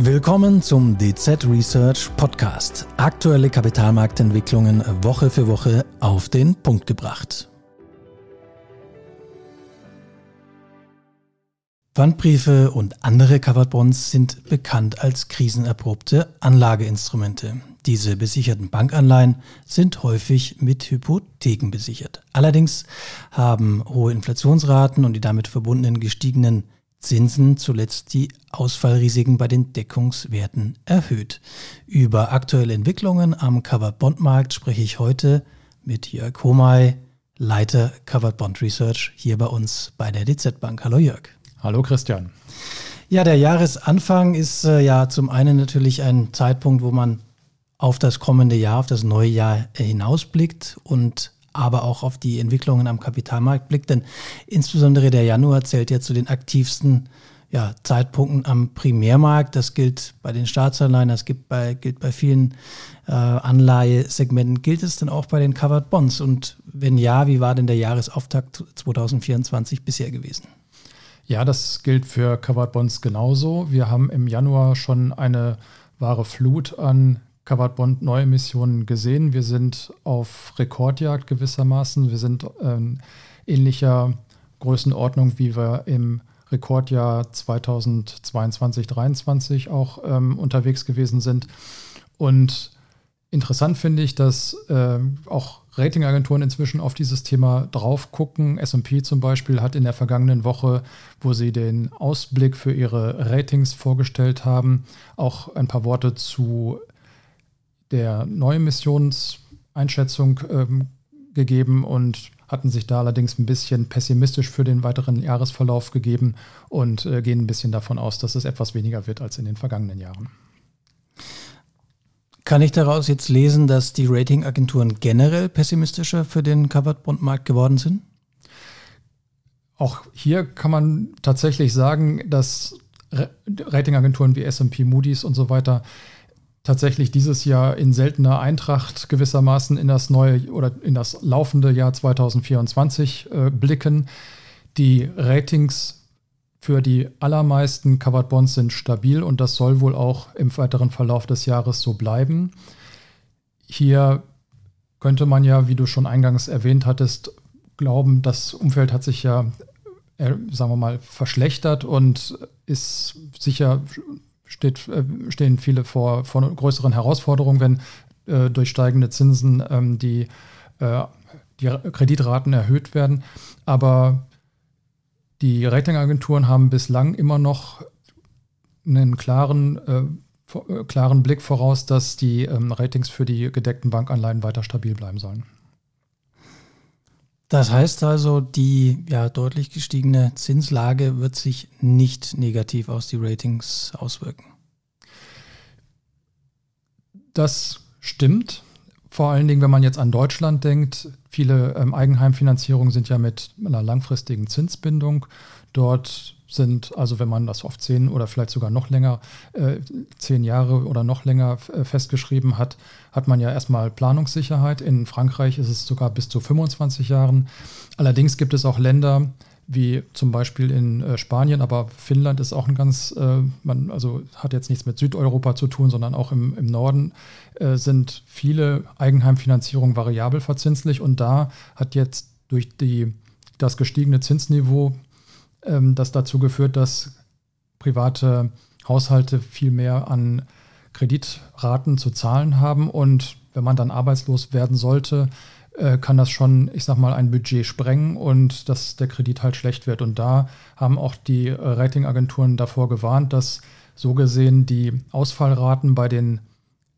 Willkommen zum DZ Research Podcast. Aktuelle Kapitalmarktentwicklungen Woche für Woche auf den Punkt gebracht. Pfandbriefe und andere Covered Bonds sind bekannt als krisenerprobte Anlageinstrumente. Diese besicherten Bankanleihen sind häufig mit Hypotheken besichert. Allerdings haben hohe Inflationsraten und die damit verbundenen gestiegenen Zinsen zuletzt die Ausfallrisiken bei den Deckungswerten erhöht. Über aktuelle Entwicklungen am Covered Bond Markt spreche ich heute mit Jörg Homay, Leiter Covered Bond Research hier bei uns bei der DZ Bank. Hallo Jörg. Hallo Christian. Ja, der Jahresanfang ist äh, ja zum einen natürlich ein Zeitpunkt, wo man auf das kommende Jahr, auf das neue Jahr hinausblickt und aber auch auf die Entwicklungen am Kapitalmarkt blickt. Denn insbesondere der Januar zählt ja zu den aktivsten ja, Zeitpunkten am Primärmarkt. Das gilt bei den Staatsanleihen, das gilt bei, gilt bei vielen äh, Anleihesegmenten. Gilt es denn auch bei den Covered Bonds? Und wenn ja, wie war denn der Jahresauftakt 2024 bisher gewesen? Ja, das gilt für Covered Bonds genauso. Wir haben im Januar schon eine wahre Flut an Covered Bond Neuemissionen gesehen. Wir sind auf Rekordjagd gewissermaßen. Wir sind ähm, ähnlicher Größenordnung, wie wir im Rekordjahr 2022, 2023 auch ähm, unterwegs gewesen sind. Und interessant finde ich, dass äh, auch Ratingagenturen inzwischen auf dieses Thema drauf gucken. SP zum Beispiel hat in der vergangenen Woche, wo sie den Ausblick für ihre Ratings vorgestellt haben, auch ein paar Worte zu der Neuemissionseinschätzung ähm, gegeben und hatten sich da allerdings ein bisschen pessimistisch für den weiteren Jahresverlauf gegeben und äh, gehen ein bisschen davon aus, dass es etwas weniger wird als in den vergangenen Jahren. Kann ich daraus jetzt lesen, dass die Ratingagenturen generell pessimistischer für den Covered Bond Markt geworden sind? Auch hier kann man tatsächlich sagen, dass Ratingagenturen wie S&P, Moody's und so weiter tatsächlich dieses Jahr in seltener Eintracht gewissermaßen in das neue oder in das laufende Jahr 2024 äh, blicken. Die Ratings für die allermeisten Covered Bonds sind stabil und das soll wohl auch im weiteren Verlauf des Jahres so bleiben. Hier könnte man ja, wie du schon eingangs erwähnt hattest, glauben, das Umfeld hat sich ja, äh, sagen wir mal, verschlechtert und ist sicher steht, äh, stehen viele vor, vor größeren Herausforderungen, wenn äh, durch steigende Zinsen ähm, die, äh, die Kreditraten erhöht werden. Aber die Ratingagenturen haben bislang immer noch einen klaren, äh, äh, klaren Blick voraus, dass die ähm, Ratings für die gedeckten Bankanleihen weiter stabil bleiben sollen. Das heißt also, die ja deutlich gestiegene Zinslage wird sich nicht negativ aus die Ratings auswirken. Das stimmt. Vor allen Dingen, wenn man jetzt an Deutschland denkt, viele ähm, Eigenheimfinanzierungen sind ja mit einer langfristigen Zinsbindung. Dort sind, also wenn man das auf zehn oder vielleicht sogar noch länger, äh, zehn Jahre oder noch länger äh, festgeschrieben hat, hat man ja erstmal Planungssicherheit. In Frankreich ist es sogar bis zu 25 Jahren. Allerdings gibt es auch Länder, wie zum Beispiel in äh, Spanien, aber Finnland ist auch ein ganz, äh, man, also hat jetzt nichts mit Südeuropa zu tun, sondern auch im, im Norden äh, sind viele Eigenheimfinanzierungen variabel verzinslich und da hat jetzt durch die, das gestiegene Zinsniveau ähm, das dazu geführt, dass private Haushalte viel mehr an Kreditraten zu zahlen haben. Und wenn man dann arbeitslos werden sollte, äh, kann das schon, ich sag mal, ein Budget sprengen und dass der Kredit halt schlecht wird. Und da haben auch die Ratingagenturen davor gewarnt, dass so gesehen die Ausfallraten bei den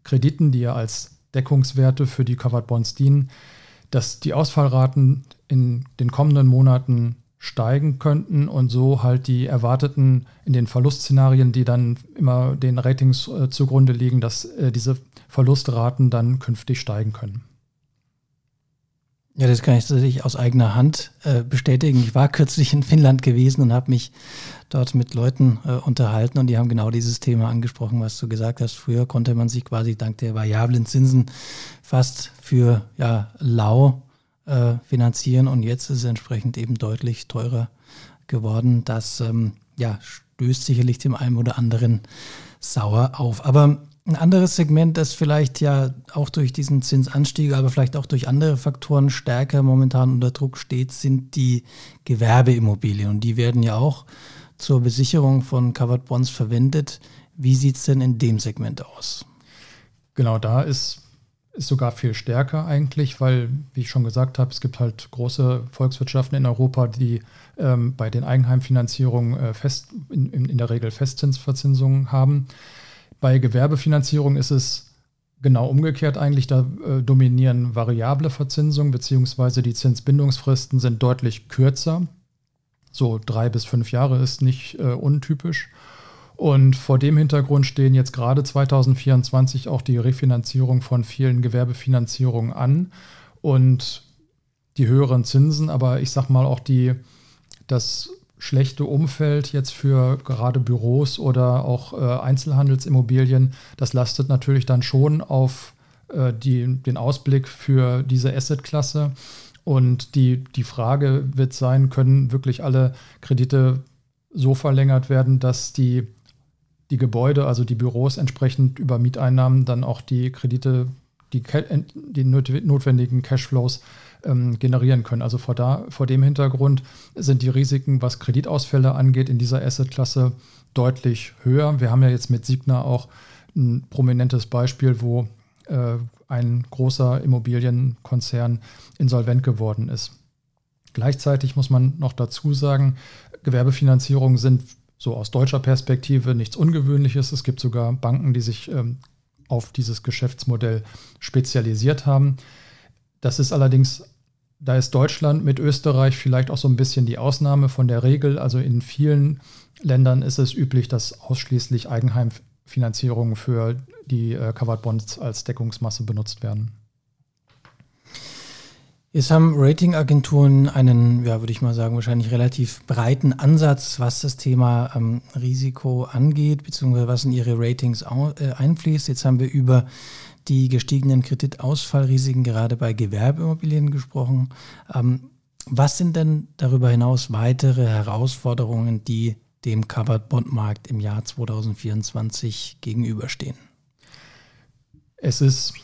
Krediten, die ja als Deckungswerte für die Covered Bonds dienen, dass die Ausfallraten in den kommenden Monaten steigen könnten und so halt die erwarteten in den Verlustszenarien, die dann immer den Ratings äh, zugrunde liegen, dass äh, diese Verlustraten dann künftig steigen können. Ja, das kann ich tatsächlich aus eigener Hand äh, bestätigen. Ich war kürzlich in Finnland gewesen und habe mich dort mit Leuten äh, unterhalten und die haben genau dieses Thema angesprochen, was du gesagt hast. Früher konnte man sich quasi dank der variablen Zinsen fast für ja, lau äh, finanzieren und jetzt ist es entsprechend eben deutlich teurer geworden. Das ähm, ja, stößt sicherlich dem einen oder anderen sauer auf. Aber ein anderes Segment, das vielleicht ja auch durch diesen Zinsanstieg, aber vielleicht auch durch andere Faktoren stärker momentan unter Druck steht, sind die Gewerbeimmobilien. Und die werden ja auch zur Besicherung von Covered Bonds verwendet. Wie sieht es denn in dem Segment aus? Genau, da ist, ist sogar viel stärker eigentlich, weil, wie ich schon gesagt habe, es gibt halt große Volkswirtschaften in Europa, die ähm, bei den Eigenheimfinanzierungen äh, fest, in, in, der Regel Festzinsverzinsungen haben. Bei Gewerbefinanzierung ist es genau umgekehrt eigentlich. Da äh, dominieren variable Verzinsungen, beziehungsweise die Zinsbindungsfristen sind deutlich kürzer. So drei bis fünf Jahre ist nicht äh, untypisch. Und vor dem Hintergrund stehen jetzt gerade 2024 auch die Refinanzierung von vielen Gewerbefinanzierungen an und die höheren Zinsen, aber ich sag mal auch die, das schlechte Umfeld jetzt für gerade Büros oder auch äh, Einzelhandelsimmobilien, das lastet natürlich dann schon auf äh, die, den Ausblick für diese Assetklasse. Und die, die Frage wird sein, können wirklich alle Kredite so verlängert werden, dass die, die Gebäude, also die Büros entsprechend über Mieteinnahmen dann auch die Kredite, die, die notwendigen Cashflows ähm, generieren können. Also vor, da, vor dem Hintergrund sind die Risiken, was Kreditausfälle angeht, in dieser Assetklasse deutlich höher. Wir haben ja jetzt mit Signa auch ein prominentes Beispiel, wo äh, ein großer Immobilienkonzern insolvent geworden ist. Gleichzeitig muss man noch dazu sagen, Gewerbefinanzierungen sind so aus deutscher Perspektive nichts Ungewöhnliches. Es gibt sogar Banken, die sich ähm, auf dieses Geschäftsmodell spezialisiert haben. Das ist allerdings, da ist Deutschland mit Österreich vielleicht auch so ein bisschen die Ausnahme von der Regel. Also in vielen Ländern ist es üblich, dass ausschließlich Eigenheimfinanzierungen für die äh, Covered Bonds als Deckungsmasse benutzt werden. Jetzt haben Ratingagenturen einen, ja, würde ich mal sagen, wahrscheinlich relativ breiten Ansatz, was das Thema ähm, Risiko angeht, beziehungsweise was in ihre Ratings äh, einfließt. Jetzt haben wir über die gestiegenen Kreditausfallrisiken gerade bei Gewerbeimmobilien gesprochen. Ähm, was sind denn darüber hinaus weitere Herausforderungen, die dem Covered Bond Markt im Jahr 2024 gegenüberstehen? Es ist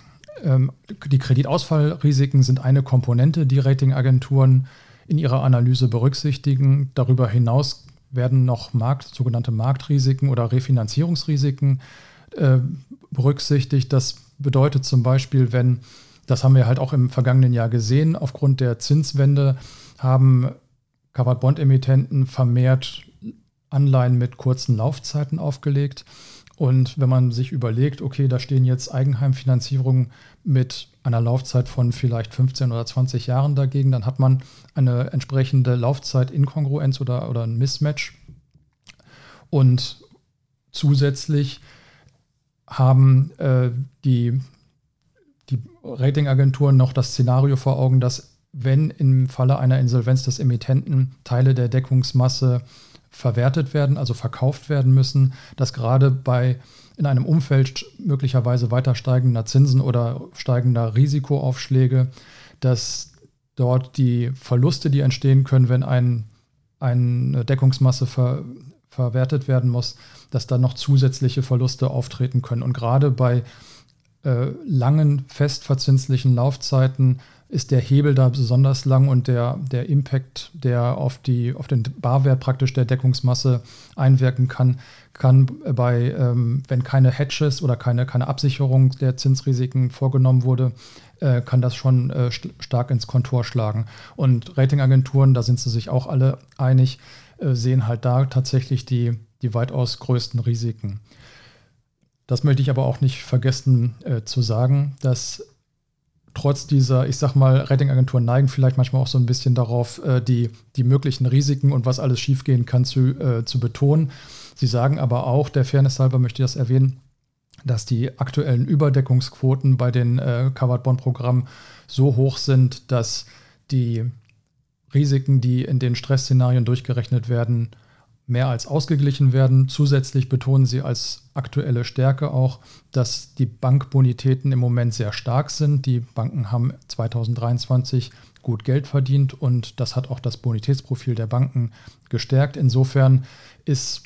die Kreditausfallrisiken sind eine Komponente, die Ratingagenturen in ihrer Analyse berücksichtigen. Darüber hinaus werden noch Markt, sogenannte Marktrisiken oder Refinanzierungsrisiken äh, berücksichtigt. Das bedeutet zum Beispiel, wenn, das haben wir halt auch im vergangenen Jahr gesehen, aufgrund der Zinswende haben Covered Bond Emittenten vermehrt Anleihen mit kurzen Laufzeiten aufgelegt. Und wenn man sich überlegt, okay, da stehen jetzt Eigenheimfinanzierungen mit einer Laufzeit von vielleicht 15 oder 20 Jahren dagegen, dann hat man eine entsprechende Laufzeit-Inkongruenz oder, oder ein Mismatch. Und zusätzlich haben äh, die, die Ratingagenturen noch das Szenario vor Augen, dass wenn im Falle einer Insolvenz des Emittenten Teile der Deckungsmasse verwertet werden, also verkauft werden müssen, dass gerade bei in einem Umfeld möglicherweise weiter steigender Zinsen oder steigender Risikoaufschläge, dass dort die Verluste, die entstehen können, wenn ein, eine Deckungsmasse ver, verwertet werden muss, dass dann noch zusätzliche Verluste auftreten können. Und gerade bei äh, langen festverzinslichen Laufzeiten ist der Hebel da besonders lang und der, der Impact, der auf, die, auf den Barwert praktisch der Deckungsmasse einwirken kann, kann bei, ähm, wenn keine Hedges oder keine, keine Absicherung der Zinsrisiken vorgenommen wurde, äh, kann das schon äh, st stark ins Kontor schlagen. Und Ratingagenturen, da sind sie sich auch alle einig, äh, sehen halt da tatsächlich die, die weitaus größten Risiken. Das möchte ich aber auch nicht vergessen äh, zu sagen, dass trotz dieser, ich sag mal, Ratingagenturen neigen vielleicht manchmal auch so ein bisschen darauf, äh, die, die möglichen Risiken und was alles schiefgehen kann zu, äh, zu betonen. Sie sagen aber auch, der Fairness halber möchte ich das erwähnen, dass die aktuellen Überdeckungsquoten bei den äh, Covered Bond Programmen so hoch sind, dass die Risiken, die in den Stressszenarien durchgerechnet werden, mehr als ausgeglichen werden. Zusätzlich betonen sie als aktuelle Stärke auch, dass die Bankbonitäten im Moment sehr stark sind. Die Banken haben 2023 gut Geld verdient und das hat auch das Bonitätsprofil der Banken gestärkt. Insofern ist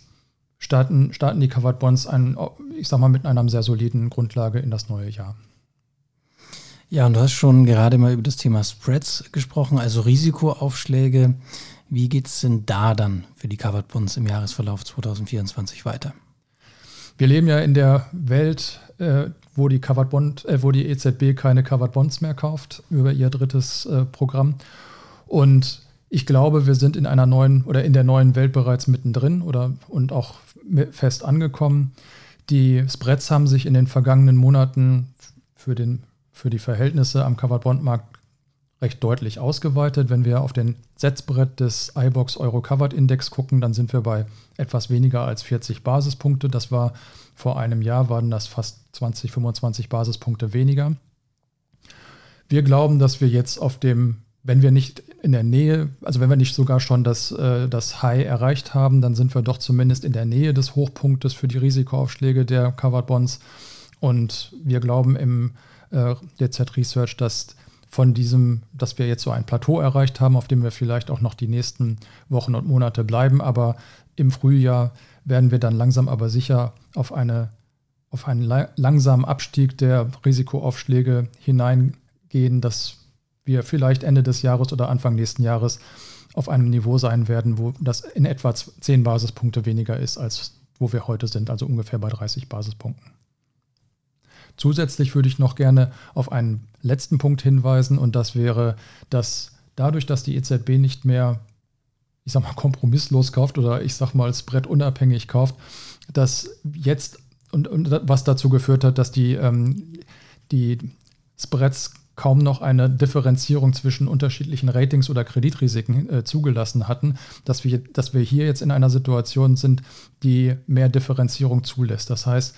starten, starten die Covered Bonds ein, ich sag mal, mit einer sehr soliden Grundlage in das neue Jahr. Ja, und du hast schon gerade mal über das Thema Spreads gesprochen, also Risikoaufschläge. Wie geht es denn da dann für die Covered Bonds im Jahresverlauf 2024 weiter? Wir leben ja in der Welt, äh, wo die Covered Bond, äh, wo die EZB keine Covered Bonds mehr kauft über ihr drittes äh, Programm. Und ich glaube, wir sind in einer neuen oder in der neuen Welt bereits mittendrin oder und auch fest angekommen. Die Spreads haben sich in den vergangenen Monaten für, den, für die Verhältnisse am Covered Bond Markt recht deutlich ausgeweitet. Wenn wir auf den Setzbrett des iBox Euro Covered Index gucken, dann sind wir bei etwas weniger als 40 Basispunkte. Das war vor einem Jahr, waren das fast 20, 25 Basispunkte weniger. Wir glauben, dass wir jetzt auf dem, wenn wir nicht in der Nähe, also wenn wir nicht sogar schon das, äh, das High erreicht haben, dann sind wir doch zumindest in der Nähe des Hochpunktes für die Risikoaufschläge der Covered Bonds. Und wir glauben im äh, DZ Research, dass von diesem, dass wir jetzt so ein Plateau erreicht haben, auf dem wir vielleicht auch noch die nächsten Wochen und Monate bleiben. Aber im Frühjahr werden wir dann langsam aber sicher auf, eine, auf einen langsamen Abstieg der Risikoaufschläge hineingehen, dass wir vielleicht Ende des Jahres oder Anfang nächsten Jahres auf einem Niveau sein werden, wo das in etwa 10 Basispunkte weniger ist, als wo wir heute sind, also ungefähr bei 30 Basispunkten. Zusätzlich würde ich noch gerne auf einen letzten Punkt hinweisen und das wäre, dass dadurch, dass die EZB nicht mehr, ich sag mal, kompromisslos kauft oder ich sag mal, Spread unabhängig kauft, dass jetzt und, und was dazu geführt hat, dass die, ähm, die Spreads kaum noch eine Differenzierung zwischen unterschiedlichen Ratings oder Kreditrisiken äh, zugelassen hatten, dass wir, dass wir hier jetzt in einer Situation sind, die mehr Differenzierung zulässt. Das heißt,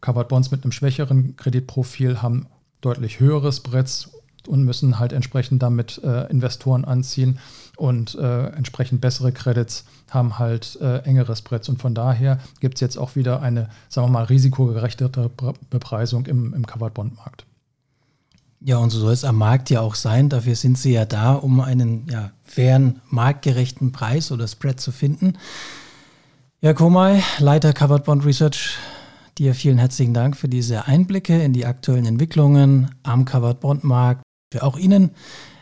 Covered Bonds mit einem schwächeren Kreditprofil haben deutlich höhere Spreads und müssen halt entsprechend damit äh, Investoren anziehen und äh, entsprechend bessere Credits haben halt äh, engere Spreads. Und von daher gibt es jetzt auch wieder eine, sagen wir mal, risikogerechtete Bepreisung im, im Covered Bond Markt. Ja, und so soll es am Markt ja auch sein. Dafür sind sie ja da, um einen ja, fairen, marktgerechten Preis oder Spread zu finden. Ja, Komai, Leiter Covered Bond Research Dir vielen herzlichen Dank für diese Einblicke in die aktuellen Entwicklungen am Covered Bond Markt. Für auch Ihnen,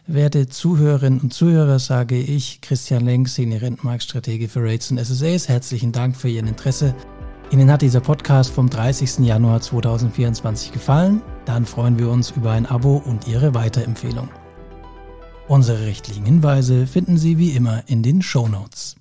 werte Zuhörerinnen und Zuhörer, sage ich, Christian Lenk, Senior Rentenmarktstratege für Rates und SSAs, herzlichen Dank für Ihr Interesse. Ihnen hat dieser Podcast vom 30. Januar 2024 gefallen? Dann freuen wir uns über ein Abo und Ihre Weiterempfehlung. Unsere rechtlichen Hinweise finden Sie wie immer in den Show Notes.